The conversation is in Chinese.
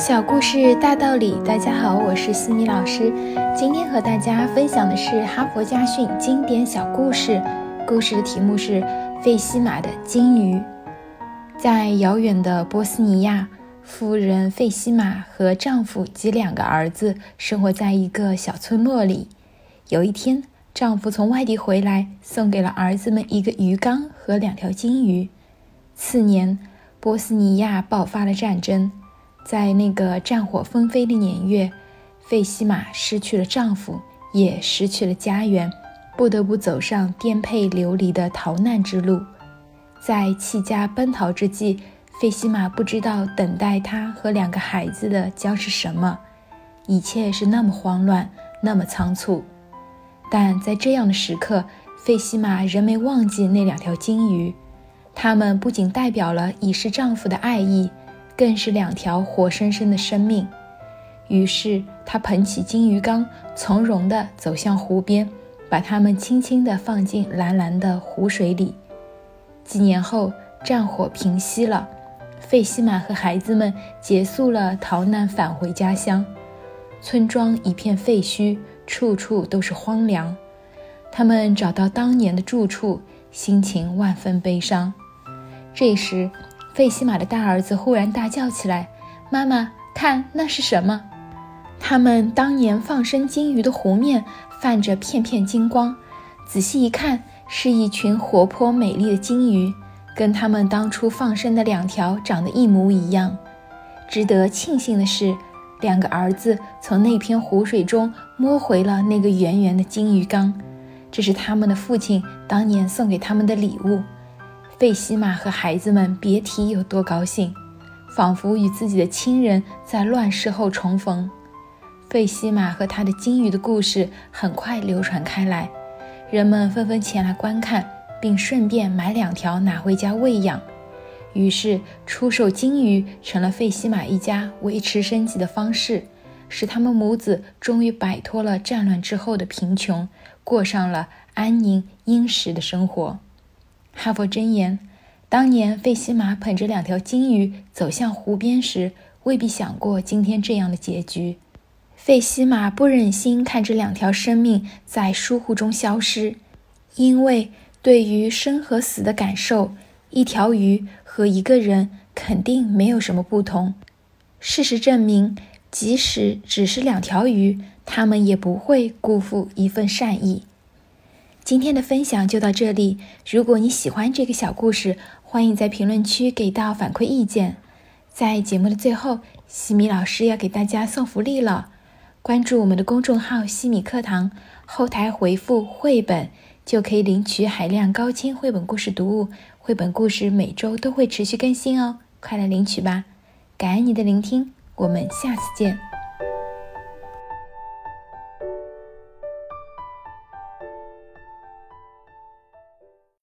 小故事大道理，大家好，我是西米老师。今天和大家分享的是哈佛家训经典小故事。故事的题目是《费西马的金鱼》。在遥远的波斯尼亚，夫人费西马和丈夫及两个儿子生活在一个小村落里。有一天，丈夫从外地回来，送给了儿子们一个鱼缸和两条金鱼。次年，波斯尼亚爆发了战争。在那个战火纷飞的年月，费西玛失去了丈夫，也失去了家园，不得不走上颠沛流离的逃难之路。在弃家奔逃之际，费西玛不知道等待她和两个孩子的将是什么，一切是那么慌乱，那么仓促。但在这样的时刻，费西玛仍没忘记那两条金鱼，它们不仅代表了已逝丈夫的爱意。更是两条活生生的生命。于是，他捧起金鱼缸，从容地走向湖边，把它们轻轻地放进蓝蓝的湖水里。几年后，战火平息了，费西玛和孩子们结束了逃难，返回家乡。村庄一片废墟，处处都是荒凉。他们找到当年的住处，心情万分悲伤。这时，费西玛的大儿子忽然大叫起来：“妈妈，看那是什么？”他们当年放生金鱼的湖面泛着片片金光，仔细一看，是一群活泼美丽的金鱼，跟他们当初放生的两条长得一模一样。值得庆幸的是，两个儿子从那片湖水中摸回了那个圆圆的金鱼缸，这是他们的父亲当年送给他们的礼物。费西玛和孩子们别提有多高兴，仿佛与自己的亲人在乱世后重逢。费西玛和他的金鱼的故事很快流传开来，人们纷纷前来观看，并顺便买两条拿回家喂养。于是，出售金鱼成了费西玛一家维持生计的方式，使他们母子终于摆脱了战乱之后的贫穷，过上了安宁殷实的生活。哈佛箴言：当年费西玛捧着两条金鱼走向湖边时，未必想过今天这样的结局。费西玛不忍心看这两条生命在疏忽中消失，因为对于生和死的感受，一条鱼和一个人肯定没有什么不同。事实证明，即使只是两条鱼，他们也不会辜负一份善意。今天的分享就到这里。如果你喜欢这个小故事，欢迎在评论区给到反馈意见。在节目的最后，西米老师要给大家送福利了。关注我们的公众号“西米课堂”，后台回复“绘本”就可以领取海量高清绘本故事读物。绘本故事每周都会持续更新哦，快来领取吧！感恩你的聆听，我们下次见。